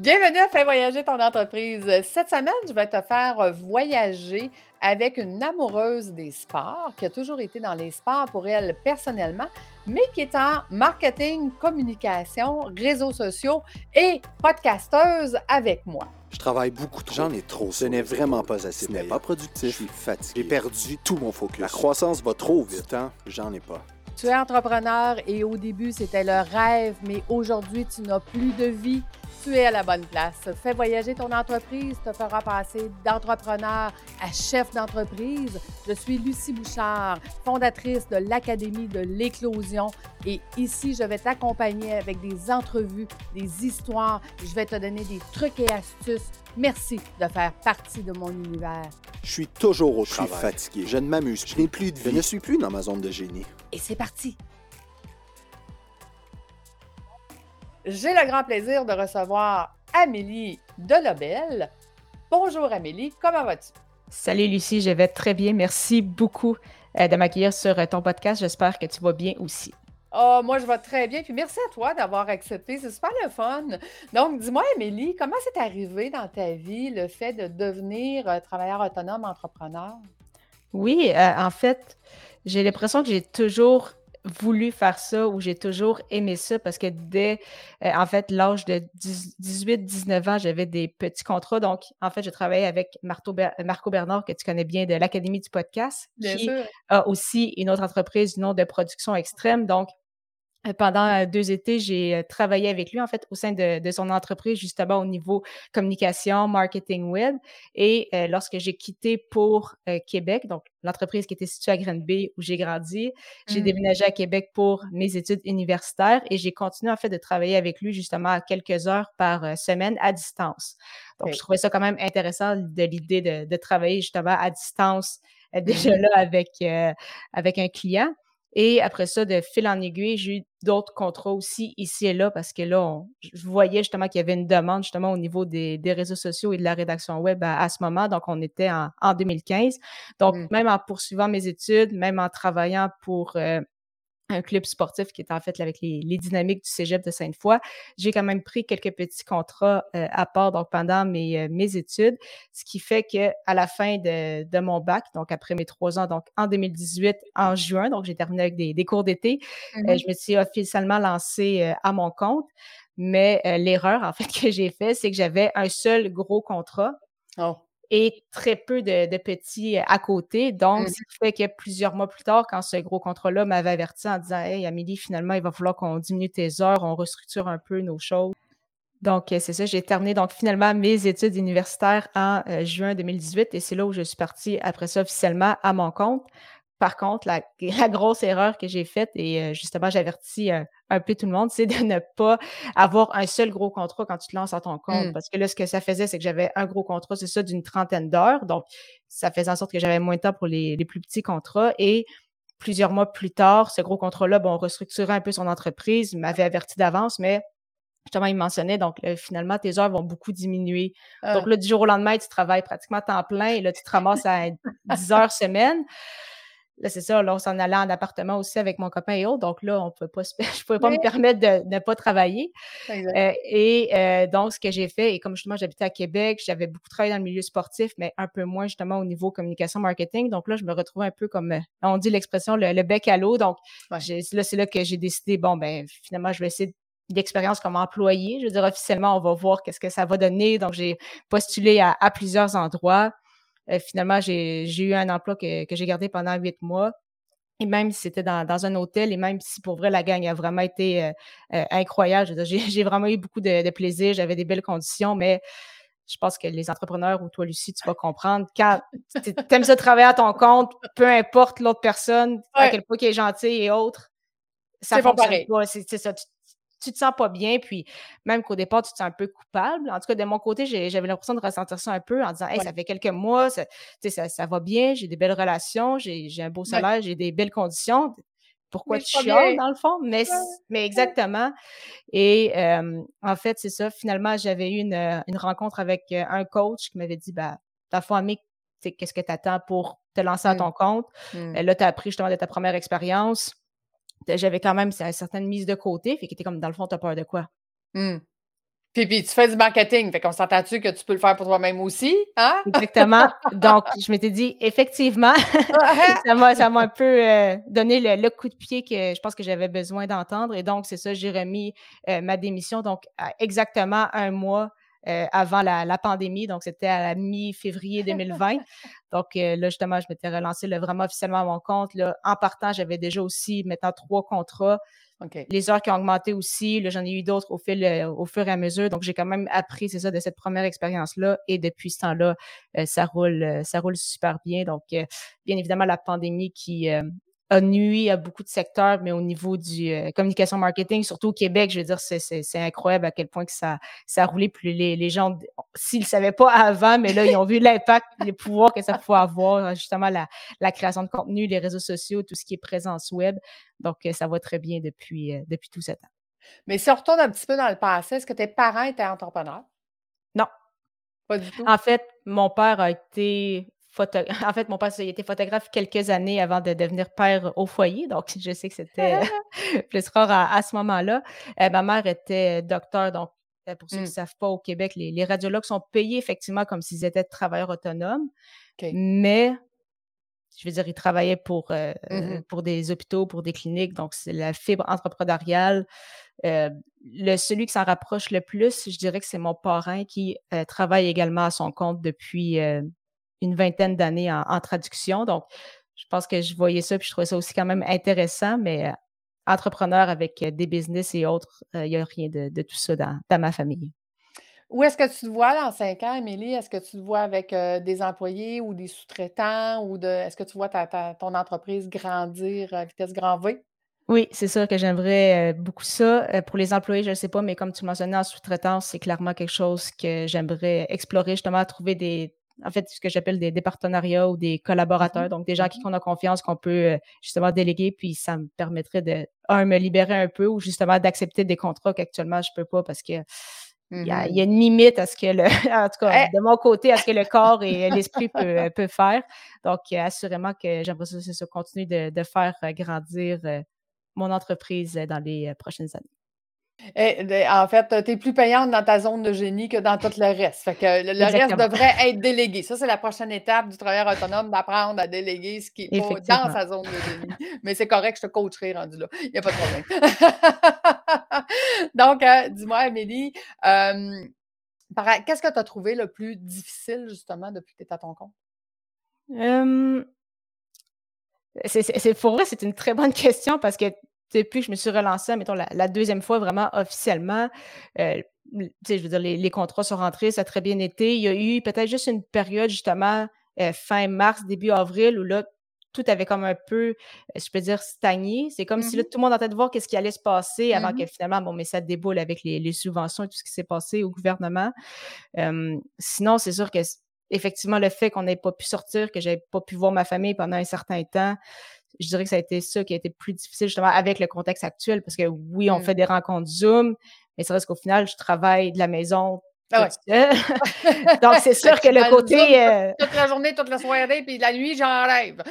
Bienvenue à Faire voyager ton entreprise. Cette semaine, je vais te faire voyager avec une amoureuse des sports qui a toujours été dans les sports pour elle personnellement, mais qui est en marketing, communication, réseaux sociaux et podcasteuse avec moi. Je travaille beaucoup trop. J'en ai trop. Ce n'est vraiment pas assez. Ce n'est pas productif. Je suis fatigué. J'ai perdu tout mon focus. La croissance va trop vite. J'en ai pas. Tu es entrepreneur et au début, c'était le rêve, mais aujourd'hui, tu n'as plus de vie tu es à la bonne place. Fais voyager ton entreprise, te fera passer d'entrepreneur à chef d'entreprise. Je suis Lucie Bouchard, fondatrice de l'Académie de l'éclosion et ici, je vais t'accompagner avec des entrevues, des histoires. Je vais te donner des trucs et astuces. Merci de faire partie de mon univers. Je suis toujours au travail. Je suis fatigué. Je ne m'amuse. Je n'ai plus de vie. Je ne suis plus dans ma zone de génie. Et c'est parti. j'ai le grand plaisir de recevoir Amélie Delobel. Bonjour Amélie, comment vas-tu? Salut Lucie, je vais très bien. Merci beaucoup euh, de m'accueillir sur euh, ton podcast. J'espère que tu vas bien aussi. Oh, moi, je vais très bien. Puis merci à toi d'avoir accepté. C'est super le fun. Donc, dis-moi, Amélie, comment c'est arrivé dans ta vie le fait de devenir euh, travailleur autonome, entrepreneur? Oui, en fait, j'ai l'impression que j'ai toujours voulu faire ça ou j'ai toujours aimé ça parce que dès, euh, en fait, l'âge de 18-19 ans, j'avais des petits contrats. Donc, en fait, je travaillais avec Marco Bernard, que tu connais bien de l'Académie du podcast, qui a aussi une autre entreprise du nom de production extrême. Donc, pendant euh, deux étés, j'ai travaillé avec lui, en fait, au sein de, son entreprise, justement au niveau communication, marketing web. Et lorsque j'ai quitté pour Québec, donc l'entreprise qui était située à Granby, où j'ai grandi, j'ai mmh. déménagé à Québec pour mes études universitaires et j'ai continué, en fait, de travailler avec lui, justement, à quelques heures par semaine à distance. Donc, je trouvais ça quand même intéressant de l'idée de, de, travailler, justement, à distance, déjà mmh. là, avec, avec un client. Et après ça, de fil en aiguille, j'ai eu d'autres contrats aussi ici et là parce que là, je voyais justement qu'il y avait une demande justement au niveau des, réseaux sociaux et de la rédaction web à, ce moment. Donc, on était en, 2015. Donc, mmh. même en poursuivant mes études, même en travaillant pour euh, un club sportif qui est en fait avec les, dynamiques du cégep de Sainte-Foy. J'ai quand même pris quelques petits contrats euh, à part donc pendant mes, euh, mes études, ce qui fait que à la fin de, de, mon bac, donc après mes trois ans, donc en 2018, en juin, donc j'ai terminé avec des, des cours d'été, euh, mmh je me suis officiellement lancée à mon compte. Mais l'erreur en fait que j'ai fait, c'est que j'avais un seul gros contrat. Oh et très peu de, petits euh, à côté. Donc, mmh. ce qui fait que plusieurs mois plus tard, quand ce gros contrat-là m'avait averti en disant Hey, Amélie, finalement, il va falloir qu'on diminue tes heures, on restructure un peu nos choses. Donc, euh, c'est ça, j'ai terminé donc finalement mes études universitaires en euh, juin 2018 et c'est là où je suis partie après ça officiellement à mon compte. Par contre, la, grosse erreur que j'ai faite, et euh, justement, j'avertis euh, un peu tout le monde, c'est de ne pas avoir un seul gros contrat quand tu te lances à ton compte. Mmh. Parce que là, ce que ça faisait, c'est que j'avais un gros contrat, c'est ça, d'une trentaine d'heures. Donc, ça faisait en sorte que j'avais moins de temps pour les, plus petits contrats. Et plusieurs mois plus tard, ce gros contrat-là, bon, on restructurait un peu son entreprise, m'avait averti d'avance, mais justement, il mentionnait, donc finalement, tes heures vont beaucoup diminuer. Donc ah. là, du jour au lendemain, tu travailles pratiquement temps plein et là, tu te ramasses à 10 heures semaine. Là, c'est ça, là, on s'en allait en appartement aussi avec mon copain et autres. Donc là, on peut pas je ne pouvais pas me permettre de ne pas travailler. Euh, et euh, donc, ce que j'ai fait, et comme justement, j'habitais à Québec, j'avais beaucoup travaillé dans le milieu sportif, mais un peu moins justement au niveau communication marketing. Donc là, je me retrouvais un peu comme, euh, on dit l'expression, le, bec à l'eau. Donc là, c'est là que j'ai décidé, bon, ben finalement, je vais essayer d'expérience comme employé. Je veux dire, officiellement, on va voir qu'est-ce que ça va donner. Donc, j'ai postulé à plusieurs endroits. Euh, finalement, j'ai eu un emploi que, j'ai gardé pendant huit mois. Et même si c'était dans, un hôtel, et même si pour vrai la gang a vraiment été euh, euh, incroyable, j'ai vraiment eu beaucoup de, plaisir, j'avais des belles conditions, mais je pense que les entrepreneurs ou toi, Lucie, tu vas comprendre. Quand tu aimes ça travailler à ton compte, peu importe l'autre personne, à quel point qui est gentil et autre, ça fonctionne pas. C'est ça tu te sens pas bien, puis même qu'au départ, tu te sens un peu coupable. En tout cas, de mon côté, j'avais l'impression de ressentir ça un peu en disant Hey, ça fait quelques mois, ça, ça, ça va bien, j'ai des belles relations, j'ai un beau salaire, j'ai des belles conditions. Pourquoi tu chiales, dans le fond? Mais, mais exactement. Et en fait, c'est ça. Finalement, j'avais eu une, une, rencontre avec un coach qui m'avait dit bah, ta famille, qu'est-ce que tu attends pour te lancer à mmh. ton compte? Mmh. Là, tu as appris justement de ta première expérience j'avais quand même une certaine mise de côté, fait que était comme dans le fond, t'as peur de quoi? Mmh. Puis, puis, tu fais du marketing, fait qu'on s'entend-tu que tu peux le faire pour toi-même aussi, hein? Exactement. Donc, je m'étais dit, effectivement, ça m'a un peu euh, donné le, coup de pied que je pense que j'avais besoin d'entendre. Et donc, c'est ça, j'ai remis euh, ma démission, donc exactement un mois euh, avant la, pandémie. Donc, c'était à la mi-février 2020. donc, là, justement, je m'étais relancé vraiment officiellement à mon compte. Là, en partant, j'avais déjà aussi maintenant trois contrats. Les heures qui ont augmenté aussi, j'en ai eu d'autres au, fil, euh, au fur et à mesure. Donc, j'ai quand même appris, c'est ça, de cette première expérience-là. Et depuis ce temps-là, euh, ça roule, euh, ça roule super bien. Donc, bien évidemment, la pandémie qui a nuit à beaucoup de secteurs, mais au niveau du euh, communication marketing, surtout au Québec, je veux dire, c'est incroyable à quel point que ça, ça a roulé. Puis les, les gens, s'ils ne savaient pas avant, mais là, ils ont vu l'impact, les pouvoirs que ça pouvait avoir, justement, la, la, création de contenu, les réseaux sociaux, tout ce qui est présence web. Donc, euh, ça va très bien depuis, euh, depuis tout ce temps. Mais si on retourne un petit peu dans le passé, est-ce que tes parents étaient entrepreneurs? Non. Pas du tout? En fait, mon père a été En fait, mon père a été photographe quelques années avant de devenir père au foyer, donc je sais que c'était plus rare à, ce moment-là. Euh, ma mère était docteur, donc euh, pour ceux qui ne mmh. savent pas, au Québec, les, radiologues sont payés effectivement comme s'ils étaient travailleurs autonomes, mais je veux dire, ils travaillaient pour, euh, mmh pour des hôpitaux, pour des cliniques, donc c'est la fibre entrepreneuriale. le, celui qui s'en rapproche le plus, je dirais que c'est mon parrain qui travaille également à son compte depuis une vingtaine d'années en, traduction. Donc, je pense que je voyais ça, puis je trouvais ça aussi quand même intéressant, mais euh, entrepreneur avec euh, des business et autres, euh, il n'y a rien de, tout ça dans, ma famille. Où est-ce que tu te vois dans cinq ans, Émilie? Est-ce que tu te vois avec des employés ou des sous-traitants ou de est-ce que tu vois ton entreprise grandir à vitesse grand V? Oui, c'est sûr que j'aimerais beaucoup ça. pour les employés, je ne sais pas, mais comme tu mentionnais en sous-traitance, c'est clairement quelque chose que j'aimerais explorer, justement, trouver des, en fait, ce que j'appelle des, partenariats ou des collaborateurs, mmh donc des gens qui qu'on a confiance, qu'on peut euh, justement déléguer, puis ça me permettrait de, un, me libérer un peu ou justement d'accepter des contrats qu'actuellement je peux pas parce que il y, a, mmh une limite à ce que le, en tout cas, eh! de mon côté, à ce que le corps et l'esprit peut, euh, peut, faire. Donc, euh, assurément que j'aimerais ça, continuer de, de faire grandir mon entreprise dans les prochaines années. Eh, en fait, tu es plus payante dans ta zone de génie que dans tout le reste. Fait que le, reste devrait être délégué. Ça, c'est la prochaine étape du travailleur autonome, d'apprendre à déléguer ce qui est dans sa zone de génie. Mais c'est correct, je te coacherai rendu là. Il n'y a pas de problème. Donc, euh, dis-moi, Amélie, qu'est-ce que tu as trouvé le plus difficile, justement, depuis que tu es à ton compte? c'est, pour moi, c'est une très bonne question parce que depuis que je me suis relancée, mettons, la, deuxième fois vraiment officiellement, euh, je veux dire, les, contrats sont rentrés, ça a très bien été. Il y a eu peut-être juste une période, justement, euh, fin mars, début avril, où là, tout avait comme un peu, je peux dire, stagné. C'est comme si là, mmh tout le monde en train de voir qu'est-ce qui allait se passer avant que finalement, bon, mais ça déboule avec les, subventions et tout ce qui s'est passé au gouvernement. sinon, c'est sûr que effectivement, le fait qu'on n'ait pas pu sortir, que j'avais pas pu voir ma famille pendant un certain temps, je dirais que ça a été ça qui a été plus difficile justement avec le contexte actuel parce que oui, on mmh. fait des rencontres Zoom, mais c'est vrai qu'au final, je travaille de la maison ah Donc, c'est sûr que le côté. Euh toute la journée, toute la soirée, puis la nuit, j'en rêve.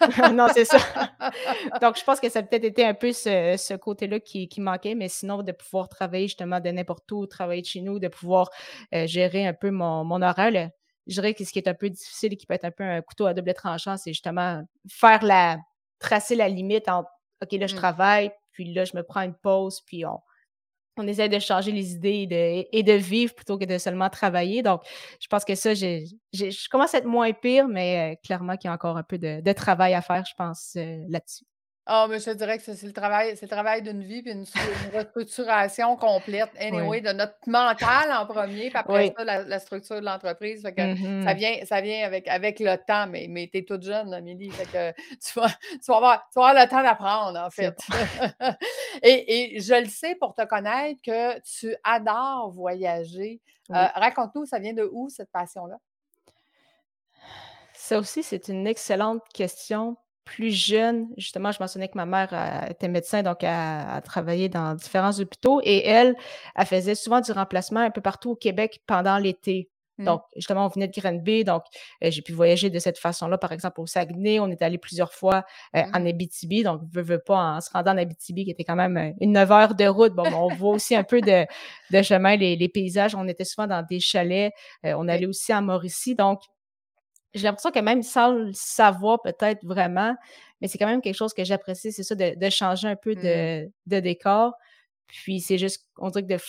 non, c'est ça. Donc, je pense que ça a peut-être été un peu ce, côté-là qui, manquait, mais sinon, de pouvoir travailler justement de n'importe où, travailler de chez nous, de pouvoir euh, gérer un peu mon, mon horaire, je dirais que ce qui est un peu difficile et qui peut être un peu un couteau à double tranchant, c'est justement faire la, tracer la limite entre OK, là, je mmh. travaille, puis là, je me prends une pause, puis on, on essaie de changer les idées et de, vivre plutôt que de seulement travailler. Donc, je pense que ça, je commence à être moins pire, mais euh, clairement qu'il y a encore un peu de, travail à faire, je pense, euh, là-dessus. Ah, mais je te dirais que c'est le travail, c'est le travail d'une vie, puis une, restructuration complète, anyway, de notre mental en premier, puis après ça, la, structure de l'entreprise. Ça mm-hmm. vient, ça vient avec, avec le temps, mais, mais tu es toute jeune, Amélie. Fait que tu vas, tu vas, avoir, tu vas avoir le temps d'apprendre, en fait. et, et, je le sais pour te connaître que tu adores voyager. Euh, raconte-nous, ça vient de où cette passion-là? Ça aussi, c'est une excellente question plus jeune, justement, je mentionnais que ma mère euh, était médecin, donc elle, a travaillé dans différents hôpitaux et elle, elle faisait souvent du remplacement un peu partout au Québec pendant l'été. Mmh. Donc, justement, on venait de Granby, donc j'ai pu voyager de cette façon-là. Par exemple, au Saguenay, on est allé plusieurs fois en mmh. Abitibi, donc veux, veux pas, en se rendant en Abitibi, qui était quand même une 9 heures de route. Bon, on voit aussi un peu de, de chemin, les, paysages. On était souvent dans des chalets. on allait aussi à Mauricie, donc j'ai l'impression que même sans le savoir peut-être vraiment, mais c'est quand même quelque chose que j'apprécie, c'est ça, de, changer un peu mmh. de, de décor. Puis c'est juste, on dirait que de,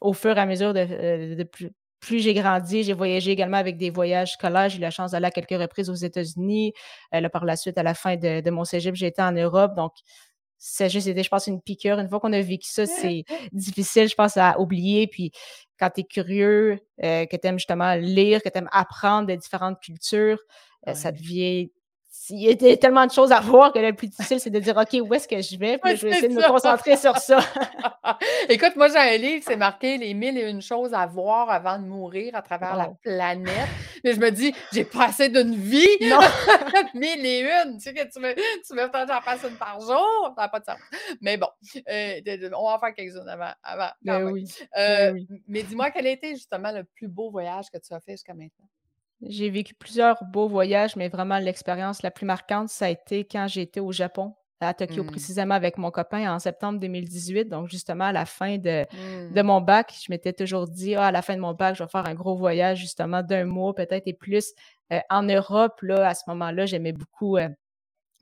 au fur et à mesure de, de plus, plus j'ai grandi, j'ai voyagé également avec des voyages scolaires. J'ai eu la chance d'aller à quelques reprises aux États-Unis. Euh, là, par la suite, à la fin de, mon cégep, j'ai été en Europe. Donc, c'est juste été, je pense, une piqûre. Une fois qu'on a vécu ça, c'est difficile, je pense, à oublier. Puis, quand tu es curieux, euh, que tu aimes justement lire, que tu aimes apprendre des différentes cultures, euh, ça devient il y a tellement de choses à voir que le plus difficile, c'est de dire OK, où est-ce que je vais? Puis je vais essayer de me concentrer sur ça. Écoute, moi, j'ai un livre, c'est marqué Les mille et une choses à voir avant de mourir à travers la planète. Mais je me dis, j'ai pas assez d'une vie. Non. mille et une. Tu sais que tu veux, tu veux j'en passe une par jour? Ça n'a pas de sens. Mais bon, euh, on va en faire quelques-unes avant. avant ben oui. Euh, ben oui. Mais dis-moi, quel a été justement le plus beau voyage que tu as fait jusqu'à maintenant? J'ai vécu plusieurs beaux voyages, mais vraiment l'expérience la plus marquante, ça a été quand j'étais au Japon, à Tokyo mmh. précisément avec mon copain en septembre 2018. Donc justement à la fin de, de mmh. mon bac, je m'étais toujours dit, ah, à la fin de mon bac, je vais faire un gros voyage justement d'un mois peut-être et plus euh, en Europe. Là, à ce moment-là, j'aimais beaucoup euh,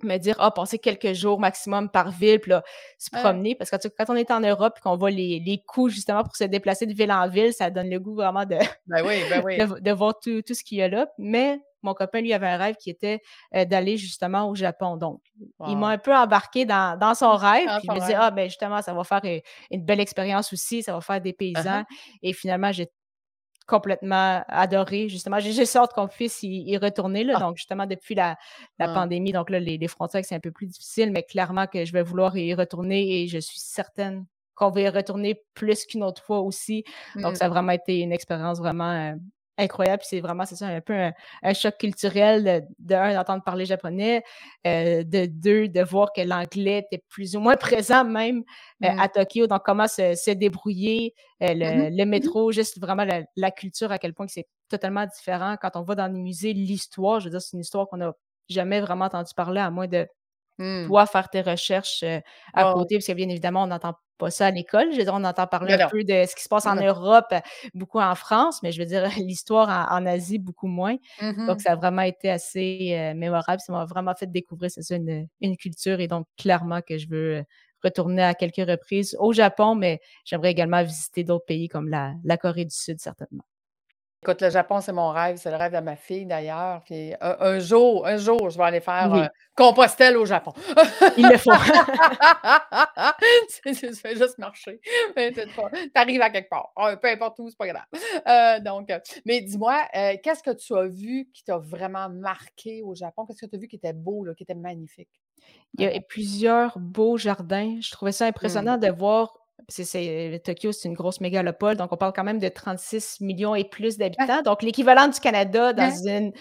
me dire, ah, passer quelques jours maximum par ville, puis là, se promener. Parce que quand on est en Europe et qu'on voit les, les coûts justement pour se déplacer de ville en ville, ça donne le goût vraiment de, ben oui, ben oui. de, voir tout, tout ce qu'il y a là. Mais mon copain, lui, avait un rêve qui était euh, d'aller justement au Japon. Donc, il m'a un peu embarqué dans, dans son rêve. puis il me dit, ah, ben justement, ça va faire une, une, belle expérience aussi, ça va faire des uh-huh. paysans. Et finalement, j'ai complètement adoré. Justement, j'ai juste hâte qu'on puisse y, retourner. Là, ah. Donc, justement, depuis la, la ah. pandémie, donc là, les, les frontières, c'est un peu plus difficile, mais clairement que je vais vouloir y retourner et je suis certaine qu'on va y retourner plus qu'une autre fois aussi. Donc, ça a mmh. vraiment été une expérience vraiment euh, incroyable. C'est vraiment, c'est ça, un peu un, choc culturel de, un, d'entendre parler japonais, euh, de deux, de voir que l'anglais était plus ou moins présent même euh, à. Tokyo. Donc, comment se, débrouiller, euh, le, mmh le, mmh métro, juste vraiment la, culture, à quel point c'est totalement différent. Quand on va dans les musées, l'histoire, je veux dire, c'est une histoire qu'on n'a jamais vraiment entendu parler, à moins de toi faire tes recherches à côté, parce que bien évidemment, on n'entend pas ça à l'école. Je veux dire, on entend parler un peu de ce qui se passe en Europe, beaucoup en France, mais je veux dire, l'histoire en, Asie, beaucoup moins. Donc, mmh ça a vraiment été assez mémorable. Ça m'a vraiment fait découvrir, c'est ça, une, une, culture et donc clairement que je veux retourner à quelques reprises au Japon, mais j'aimerais également visiter d'autres pays comme la, la Corée du Sud, certainement. Écoute, le Japon, c'est mon rêve, c'est le rêve de ma fille d'ailleurs. Puis un, jour, un jour, je vais aller faire euh, Compostelle au Japon. Il le faut. tu fais juste marcher. Tu arrives à quelque part. Ah, peu importe où, c'est pas grave. Euh, donc, euh, mais dis-moi, qu'est-ce que tu as vu qui t'a vraiment marqué au Japon? Qu'est-ce que tu as vu qui était beau, qui était magnifique? Il y a plusieurs beaux jardins. Je trouvais ça impressionnant mmh. de voir c'est, Tokyo, c'est une grosse mégalopole, donc on parle quand même de 36 millions et plus d'habitants. Donc, l'équivalent du Canada dans une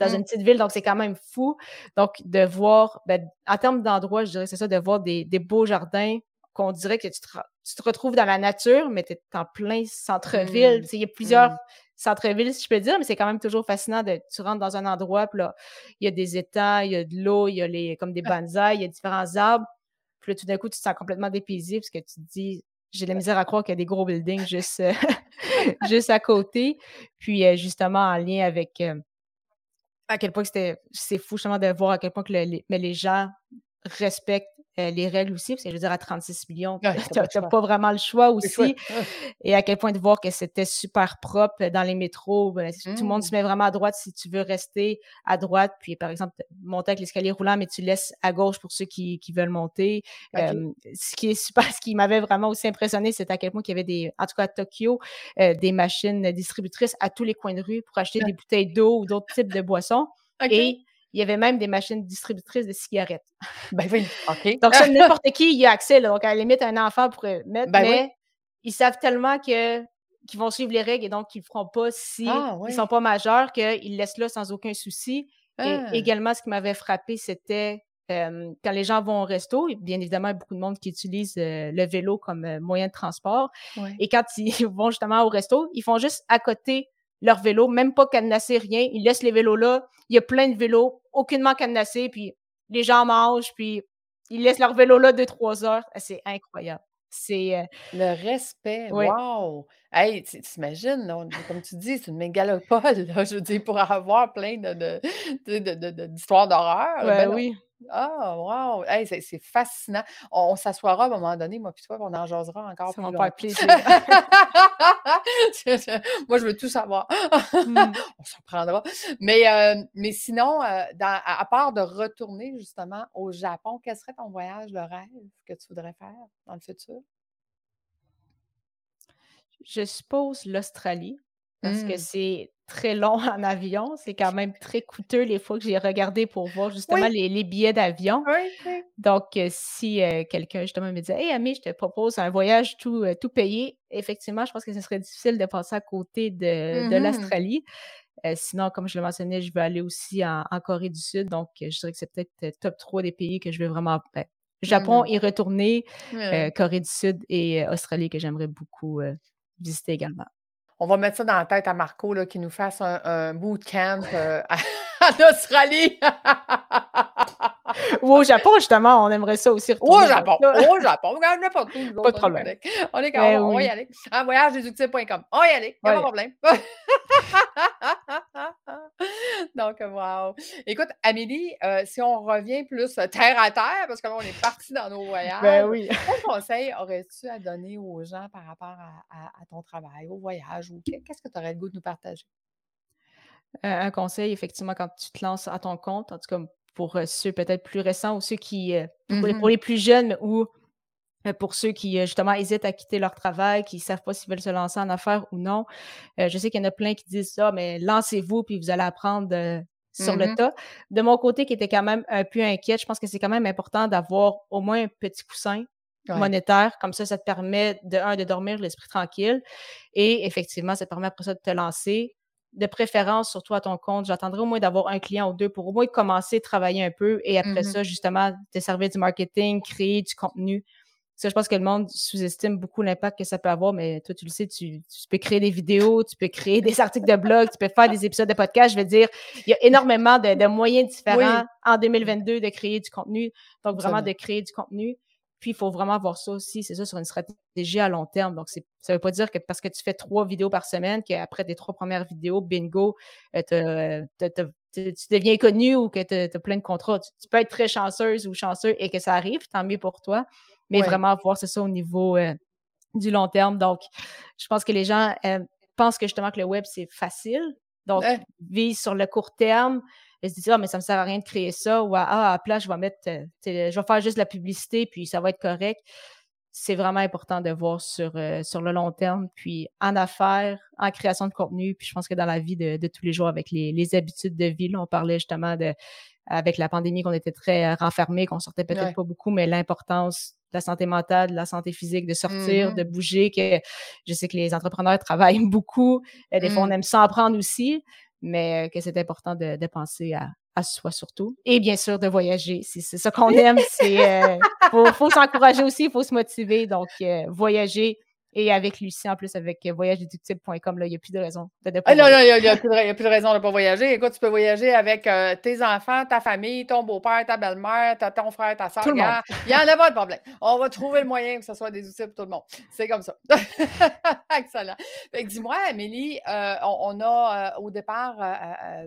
dans une petite ville, donc c'est quand même fou. Donc, de voir, ben, en termes d'endroits, je dirais c'est ça, de voir des, beaux jardins qu'on dirait que tu te, retrouves dans la nature, mais tu es en plein centre-ville. Mmh. Il y a plusieurs mmh. centres-villes, si je peux dire, mais c'est quand même toujours fascinant de tu rentres dans un endroit, puis là, il y a des étangs, il y a de l'eau, il y a les, comme des bonsaïs, il y a différents arbres. Puis là, tout d'un coup, tu te sens complètement dépaysé parce que tu te dis, j'ai la misère à croire qu'il y a des gros buildings juste, euh, juste à côté. Puis euh, justement, en lien avec euh, à quel point c'était c'est fou justement de voir à quel point que les, mais les gens respectent euh, les règles aussi, parce que je veux dire, à 36 millions, tu n'as pas, vraiment le choix aussi. Et à quel point de voir que c'était super propre dans les métros. Ben, tout le monde se mmh. met vraiment à droite si tu veux rester à droite. Puis, par exemple, monter avec l'escalier roulant, mais tu laisses à gauche pour ceux qui, qui veulent monter. ce qui est super, ce qui m'avait vraiment aussi impressionné, c'est à quel point il y avait des, en tout cas à Tokyo, euh, des machines distributrices à tous les coins de rue pour acheter des bouteilles d'eau ou d'autres types de boissons. Et il y avait même des machines distributrices de cigarettes. Ben oui, OK. Donc, ça, n'importe qui y a accès. Donc, à la limite, un enfant pourrait mettre, ben mais ils savent tellement que qu'ils vont suivre les règles et donc qu'ils ne le feront pas si ah, ils ne sont pas majeurs, qu'ils laissent là sans aucun souci. Et ah. également, ce qui m'avait frappé, c'était quand les gens vont au resto, bien évidemment, il y a beaucoup de monde qui utilise euh, le vélo comme euh, moyen de transport. Et quand ils vont justement au resto, ils font juste à côté leur vélo, même pas cadenassé, rien. Ils laissent les vélos là. Il y a plein de vélos, aucunement cadenassés, puis les gens mangent, puis ils laissent leur vélo là deux, trois heures. C'est incroyable. C'est. Euh, le respect, wow! Hey, t'imagines, comme tu dis, c'est une mégalopole, là, je veux dire, pour avoir plein de, d'histoires d'horreur. Ben, oui. Ah, wow! Hey, c'est fascinant. On, s'assoira à un moment donné, moi puis toi, on en jasera encore Ça va faire plaisir. moi, je veux tout savoir. Mmh. On s'en prendra. Mais, euh, mais sinon, euh, à, part de retourner justement au Japon, quel serait ton voyage, le rêve que tu voudrais faire dans le futur? Je suppose l'Australie, parce que mmh. c'est très long en avion. C'est quand même très coûteux les fois que j'ai regardé pour voir justement les, billets d'avion. Donc, euh, si euh, quelqu'un justement me disait Hey Ami, je te propose un voyage tout, euh, tout payé, effectivement, je pense que ce serait difficile de passer à côté de, de mmh l'Australie. sinon, comme je le mentionnais, je veux aller aussi en, Corée du Sud. Donc, je dirais que c'est peut-être top 3 des pays que je veux vraiment. Ben, Japon, mmh y retourner, Corée du Sud et Australie que j'aimerais beaucoup visiter également. On va mettre ça dans la tête à Marco, là, qu'il nous fasse un, bootcamp euh, en Australie. Ou au Japon, justement, on aimerait ça aussi. Au Japon, au Japon, n'importe où. Pas de problème. On est quand même, on va y aller. Un voyage On va y aller, pas de problème. Donc, wow. Écoute, Amélie, euh, si on revient plus terre à terre, parce que là, on est parti dans nos voyages. Ben oui. Quel conseil aurais-tu à donner aux gens par rapport à, ton travail, au voyage, ou qu'est-ce que tu aurais le goût de nous partager? Euh, un conseil, effectivement, quand tu te lances à ton compte, en tout cas pour euh, ceux peut-être plus récents ou ceux qui, pour, les, mmh plus jeunes ou pour ceux qui, justement, hésitent à quitter leur travail, qui ne savent pas s'ils veulent se lancer en affaires ou non. je sais qu'il y en a plein qui disent ça, mais lancez-vous, puis vous allez apprendre sur le mmh tas. De mon côté, qui était quand même un peu inquiète, je pense que c'est quand même important d'avoir au moins un petit coussin monétaire. Comme ça, ça te permet, de un, de dormir l'esprit tranquille. Et effectivement, ça te permet après ça de te lancer. De préférence, surtout à ton compte, j'attendrai au moins d'avoir un client ou deux pour au moins commencer à travailler un peu et après mmh ça, justement, te servir du marketing, créer du contenu ça, je pense que le monde sous-estime beaucoup l'impact que ça peut avoir, mais toi, tu le sais, tu, peux créer des vidéos, tu peux créer des articles de blog, tu peux faire des épisodes de podcast. Je veux dire, il y a énormément de, moyens différents en 2022 de créer du contenu. Donc, vraiment de créer du contenu. Puis, il faut vraiment voir ça aussi, c'est ça, sur une stratégie à long terme. Donc, ça ne veut pas dire que parce que tu fais trois vidéos par semaine, qu'après tes trois premières vidéos, bingo, euh, tu deviens connu ou que tu as, plein de contrats. tu, peux être très chanceuse ou chanceux et que ça arrive, tant mieux pour toi mais vraiment voir c'est ça au niveau euh, du long terme. Donc, je pense que les gens euh, pensent que justement que le web, c'est facile. Donc, vise sur le court terme. Ils se disent, ah, mais ça ne me sert à rien de créer ça. Ou, ah, à place, je vais mettre, euh, je vais faire juste la publicité, puis ça va être correct. C'est vraiment important de voir sur, sur le long terme, puis en affaires, en création de contenu, puis je pense que dans la vie de, tous les jours, avec les, les habitudes de vie, là, on parlait justement de, avec la pandémie, qu'on était très renfermés, qu'on sortait peut-être pas beaucoup, mais l'importance la santé mentale, de la santé physique, de sortir, de mmh bouger, que je sais que les entrepreneurs travaillent beaucoup. Euh, des fois, on mmh. aime s'en prendre aussi, mais euh, que c'est important de, penser à, soi surtout. Et bien sûr, de voyager. C'est ça qu'on aime. C'est euh, faut, s'encourager aussi, il faut se motiver. Donc, voyager, et avec Lucie, en plus, avec voyagedeductible.com, là, il n'y a plus de raison de ah non, non, il n'y a, plus de raison de ne pas voyager. Écoute, tu peux voyager avec euh, tes enfants, ta famille, ton beau-père, ta belle-mère, ton frère, ta soeur. Il n'y en a pas de problème. On va trouver le moyen que ce soit des outils pour tout le monde. C'est comme ça. Excellent. Dis-moi, Amélie, euh, on, a euh, au départ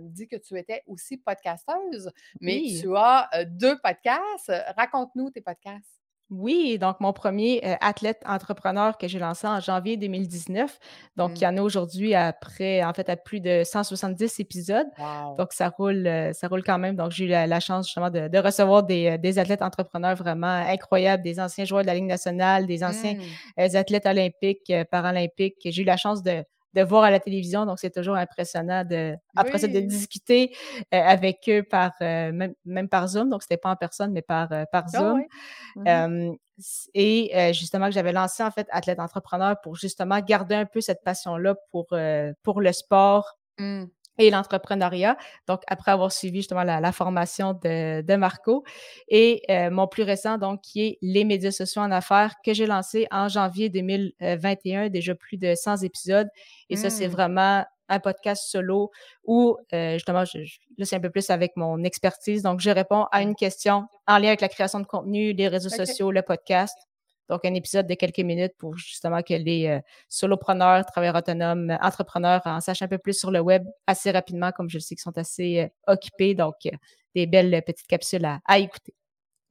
dit que tu étais aussi podcasteuse, mais tu as deux podcasts. Raconte-nous tes podcasts. Oui, donc mon premier euh, athlète entrepreneur que j'ai lancé en janvier 2019. Donc, il y en a aujourd'hui après, en fait, à plus de 170 épisodes. Donc, ça roule, euh, ça roule quand même. Donc, j'ai eu la, chance justement de, recevoir euh, des, athlètes entrepreneurs vraiment incroyables, des anciens joueurs de la Ligue nationale, des anciens mmh. athlètes olympiques, paralympiques. J'ai eu la chance de, de voir à la télévision. Donc, c'est toujours impressionnant de, après ça, de discuter euh, avec eux par, euh, même, par Zoom. Donc, c'était pas en personne, mais par, euh, par ah Zoom. Mmh et justement, que j'avais lancé, en fait, Athlète Entrepreneur pour justement garder un peu cette passion-là pour, pour le sport. Mmh et l'entrepreneuriat. Donc, après avoir suivi justement la, formation de, de, Marco. Et euh, mon plus récent, donc, qui est les médias sociaux en affaires, que j'ai lancé en janvier 2021, déjà plus de 100 épisodes. Et ça, c'est mmh. vraiment un podcast solo ou justement, je, là, c'est un peu plus avec mon expertise. Donc, je réponds à une question en lien avec la création de contenu, les réseaux sociaux, le podcast. Donc, un épisode de quelques minutes pour justement que les solopreneurs, travailleurs autonomes, entrepreneurs en sachent un peu plus sur le web assez rapidement, comme je sais qu'ils sont assez occupés. Donc, des belles petites capsules à écouter.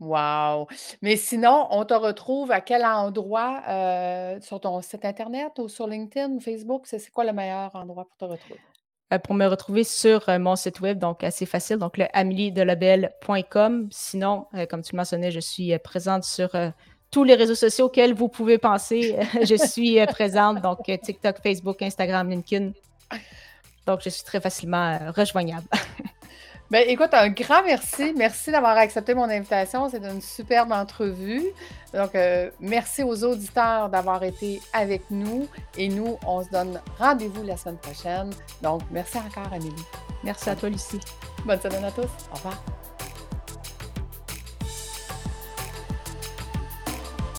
Wow! Mais sinon, on te retrouve à quel endroit euh, sur ton site Internet ou sur LinkedIn, Facebook? C'est quoi le meilleur endroit pour te retrouver? Euh, pour me retrouver sur euh, mon site web, donc assez facile, donc le ameliedelabel.com. Sinon, comme tu le mentionnais, je suis présente sur tous les réseaux sociaux auxquels vous pouvez penser. je suis présente, donc TikTok, Facebook, Instagram, LinkedIn. Donc, je suis très facilement rejoignable. Ben, écoute, un grand merci. Merci d'avoir accepté mon invitation. C'est une superbe entrevue. Donc, euh, merci aux auditeurs d'avoir été avec nous. Et nous, on se donne rendez-vous la semaine prochaine. Donc, merci encore, Amélie. Merci à toi, Lucie. Bonne semaine à tous. Au revoir.